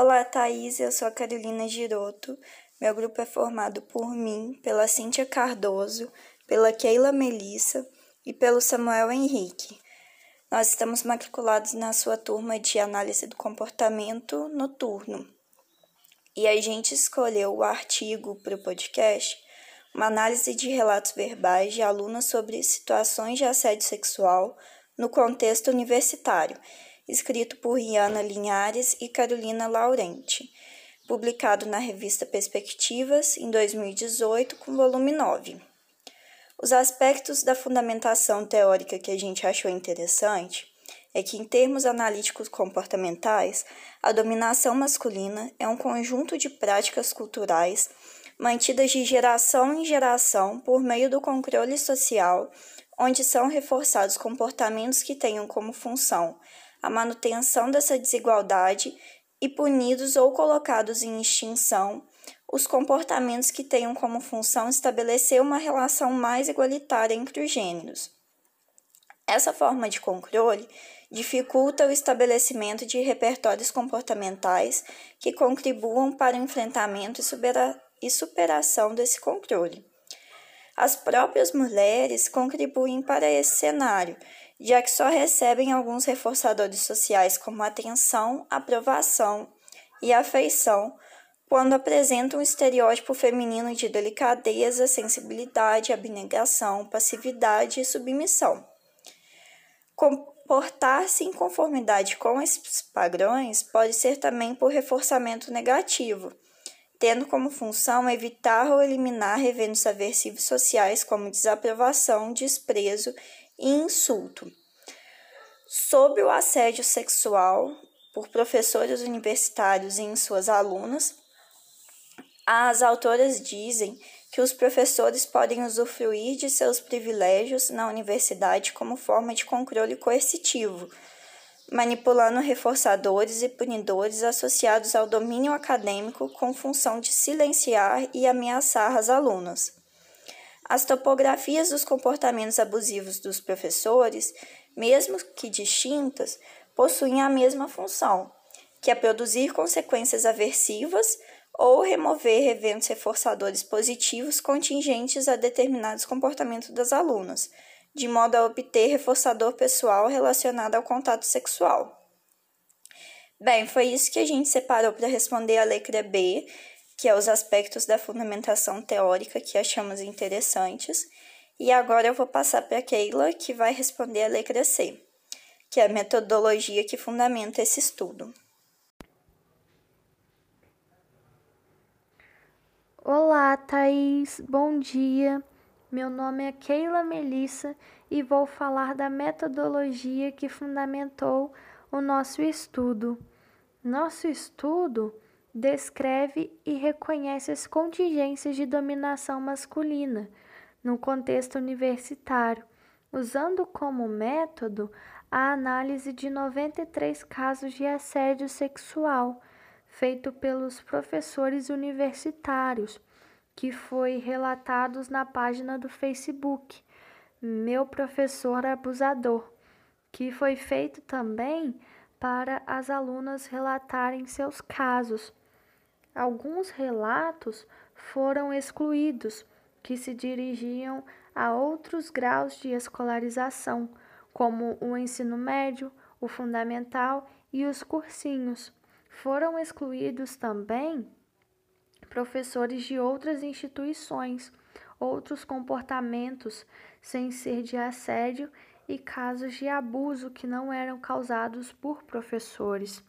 Olá, Thaís, eu sou a Carolina Giroto. Meu grupo é formado por mim, pela Cíntia Cardoso, pela Keila Melissa e pelo Samuel Henrique. Nós estamos matriculados na sua turma de análise do comportamento noturno. E a gente escolheu o artigo para o podcast, uma análise de relatos verbais de alunas sobre situações de assédio sexual no contexto universitário, escrito por Riana Linhares e Carolina Laurenti, publicado na revista Perspectivas em 2018, com volume 9. Os aspectos da fundamentação teórica que a gente achou interessante é que, em termos analíticos comportamentais, a dominação masculina é um conjunto de práticas culturais mantidas de geração em geração por meio do controle social, onde são reforçados comportamentos que tenham como função a manutenção dessa desigualdade e punidos ou colocados em extinção os comportamentos que tenham como função estabelecer uma relação mais igualitária entre os gêneros. Essa forma de controle dificulta o estabelecimento de repertórios comportamentais que contribuam para o enfrentamento e, supera superação desse controle. As próprias mulheres contribuem para esse cenário, já que só recebem alguns reforçadores sociais como atenção, aprovação e afeição quando apresentam um estereótipo feminino de delicadeza, sensibilidade, abnegação, passividade e submissão. Comportar-se em conformidade com esses padrões pode ser também por reforçamento negativo, tendo como função evitar ou eliminar eventos aversivos sociais como desaprovação, desprezo e insulto. Sobre o assédio sexual por professores universitários em suas alunas, as autoras dizem que os professores podem usufruir de seus privilégios na universidade como forma de controle coercitivo, manipulando reforçadores e punidores associados ao domínio acadêmico com função de silenciar e ameaçar as alunas. As topografias dos comportamentos abusivos dos professores, mesmo que distintas, possuem a mesma função, que é produzir consequências aversivas ou remover eventos reforçadores positivos contingentes a determinados comportamentos das alunas, de modo a obter reforçador pessoal relacionado ao contato sexual. Bem, foi isso que a gente separou para responder a letra B, que é os aspectos da fundamentação teórica que achamos interessantes. E agora eu vou passar para a Keila, que vai responder a letra C, que é a metodologia que fundamenta esse estudo. Olá, Thaís, bom dia. Meu nome é Keila Melissa e vou falar da metodologia que fundamentou o nosso estudo. Nosso estudo descreve e reconhece as contingências de dominação masculina no contexto universitário, usando como método a análise de 93 casos de assédio sexual feito pelos professores universitários, que foi relatados na página do Facebook, Meu Professor Abusador, que foi feito também para as alunas relatarem seus casos. Alguns relatos foram excluídos, que se dirigiam a outros graus de escolarização, como o ensino médio, o fundamental e os cursinhos. Foram excluídos também professores de outras instituições, outros comportamentos sem ser de assédio e casos de abuso que não eram causados por professores.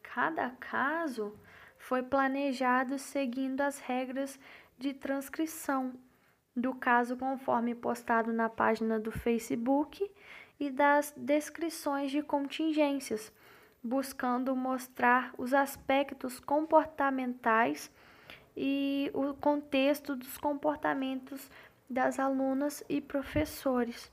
Cada caso foi planejado seguindo as regras de transcrição do caso conforme postado na página do Facebook e das descrições de contingências buscando mostrar os aspectos comportamentais e o contexto dos comportamentos das alunas e professores.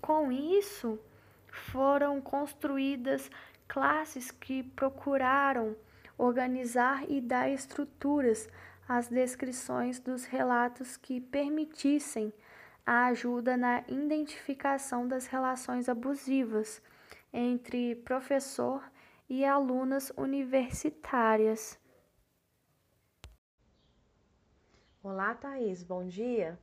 Com isso, foram construídas classes que procuraram organizar e dar estruturas às descrições dos relatos que permitissem a ajuda na identificação das relações abusivas entre professor e alunas universitárias. Olá, Thaís, bom dia.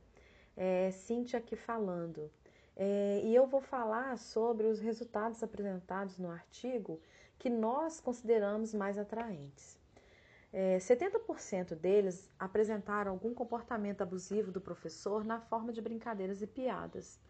É, Cíntia aqui falando. É, e eu vou falar sobre os resultados apresentados no artigo que nós consideramos mais atraentes. É, 70% deles apresentaram algum comportamento abusivo do professor na forma de brincadeiras e piadas,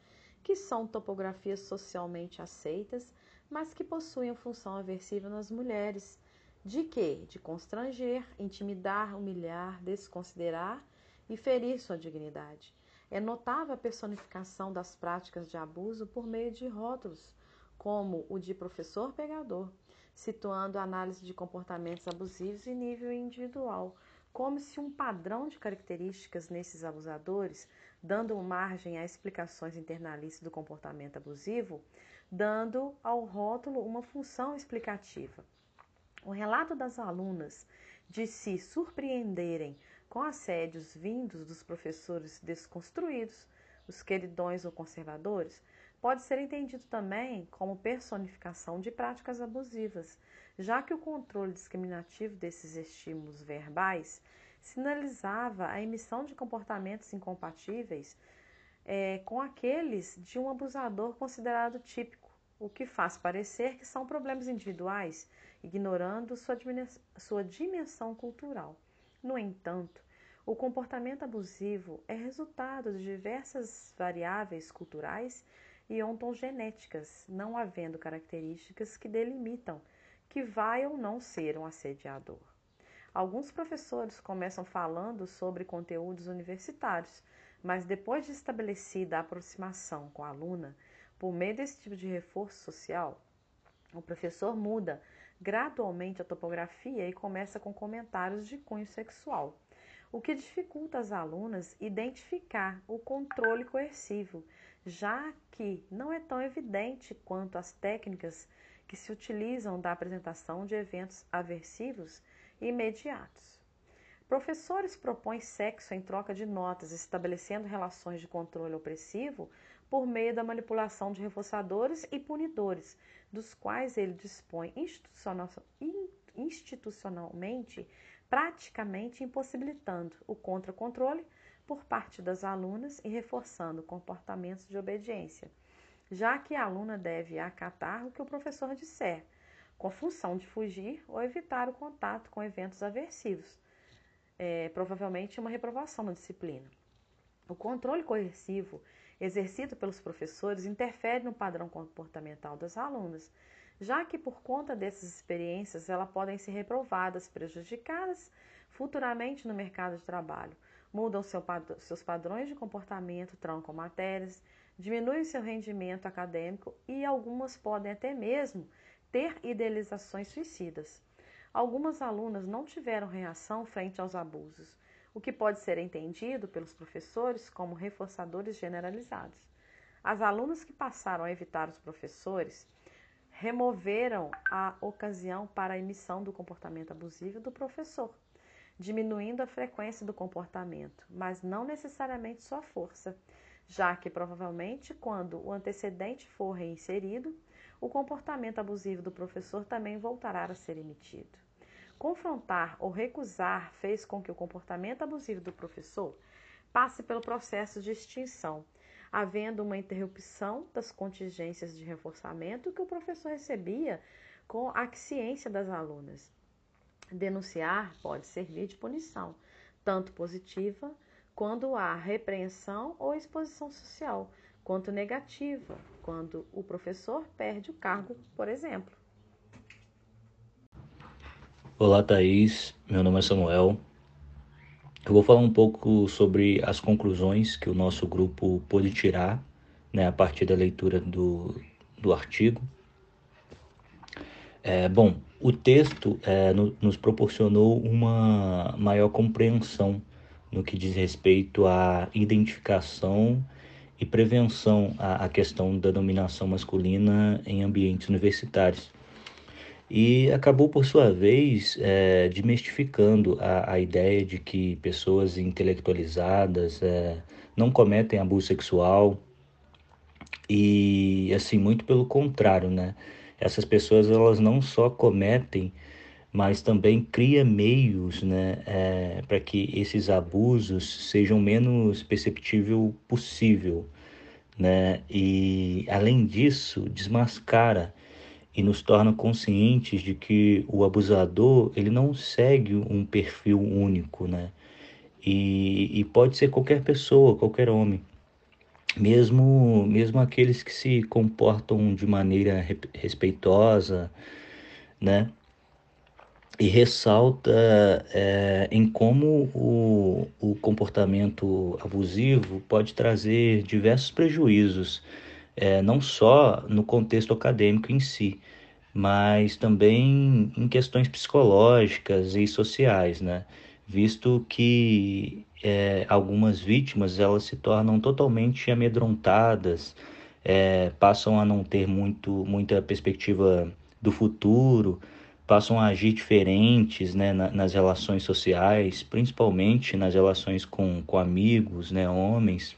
que são topografias socialmente aceitas, mas que possuem função aversiva nas mulheres. De quê? De constranger, intimidar, humilhar, desconsiderar e ferir sua dignidade. É notável a personificação das práticas de abuso por meio de rótulos, como o de professor pegador, situando a análise de comportamentos abusivos em nível individual, como se um padrão de características nesses abusadores, dando margem a explicações internalistas do comportamento abusivo, dando ao rótulo uma função explicativa. O relato das alunas de se surpreenderem com assédios vindos dos professores desconstruídos, os queridões ou conservadores, pode ser entendido também como personificação de práticas abusivas, já que o controle discriminativo desses estímulos verbais sinalizava a emissão de comportamentos incompatíveis é, com aqueles de um abusador considerado típico, o que faz parecer que são problemas individuais, ignorando sua, sua dimensão cultural. No entanto, o comportamento abusivo é resultado de diversas variáveis culturais e ontogenéticas, não havendo características que delimitam que vai ou não ser um assediador. Alguns professores começam falando sobre conteúdos universitários, mas depois de estabelecida a aproximação com a aluna, por meio desse tipo de reforço social, o professor muda gradualmente a topografia e começa com comentários de cunho sexual, o que dificulta as alunas identificar o controle coercivo, já que não é tão evidente quanto as técnicas que se utilizam da apresentação de eventos aversivos imediatos. Professores propõem sexo em troca de notas, estabelecendo relações de controle opressivo por meio da manipulação de reforçadores e punidores, dos quais ele dispõe institucionalmente, praticamente impossibilitando o contra-controle por parte das alunas e reforçando comportamentos de obediência, já que a aluna deve acatar o que o professor disser, com função de fugir ou evitar o contato com eventos aversivos, é, provavelmente uma reprovação na disciplina. O controle coercivo exercido pelos professores interfere no padrão comportamental das alunas, já que por conta dessas experiências elas podem ser reprovadas, prejudicadas futuramente no mercado de trabalho, mudam seu, seus padrões de comportamento, trancam matérias, diminuem seu rendimento acadêmico e algumas podem até mesmo ter idealizações suicidas. Algumas alunas não tiveram reação frente aos abusos, o que pode ser entendido pelos professores como reforçadores generalizados. As alunas que passaram a evitar os professores removeram a ocasião para a emissão do comportamento abusivo do professor, diminuindo a frequência do comportamento, mas não necessariamente sua força, já que provavelmente quando o antecedente for reinserido, o comportamento abusivo do professor também voltará a ser emitido. Confrontar ou recusar fez com que o comportamento abusivo do professor passe pelo processo de extinção, havendo uma interrupção das contingências de reforçamento que o professor recebia com a ciência das alunas. Denunciar pode servir de punição, tanto positiva quando há repreensão ou exposição social, quanto negativa, quando o professor perde o cargo, por exemplo. Olá, Thaís. Meu nome é Samuel. Eu vou falar um pouco sobre as conclusões que o nosso grupo pôde tirar né, a partir da leitura do, do artigo. É, bom, o texto é, no, nos proporcionou uma maior compreensão no que diz respeito à identificação e prevenção à, à questão da dominação masculina em ambientes universitários e acabou, por sua vez, é, desmistificando a, a ideia de que pessoas intelectualizadas é, não cometem abuso sexual e, assim, muito pelo contrário, né? Essas pessoas elas não só cometem, mas também cria meios né, é, para que esses abusos sejam menos perceptível possível. Né? E, além disso, desmascara e nos torna conscientes de que o abusador ele não segue um perfil único, né? E, e pode ser qualquer pessoa, qualquer homem, mesmo mesmo aqueles que se comportam de maneira respeitosa, né? E ressalta é, em como o, o comportamento abusivo pode trazer diversos prejuízos é, não só no contexto acadêmico em si, mas também em questões psicológicas e sociais, né? Visto que é, algumas vítimas elas se tornam totalmente amedrontadas, é, passam a não ter muito, muita perspectiva do futuro, passam a agir diferentes né, nas relações sociais, principalmente nas relações com, com amigos, né, homens.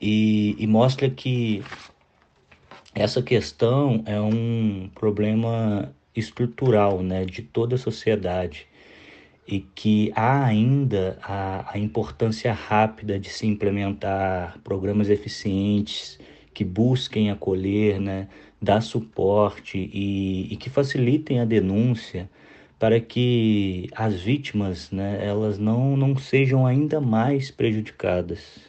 E, e mostra que essa questão é um problema estrutural né, de toda a sociedade e que há ainda a, a, importância rápida de se implementar programas eficientes que busquem acolher, né, dar suporte e, e que facilitem a denúncia para que as vítimas né, elas não, não sejam ainda mais prejudicadas.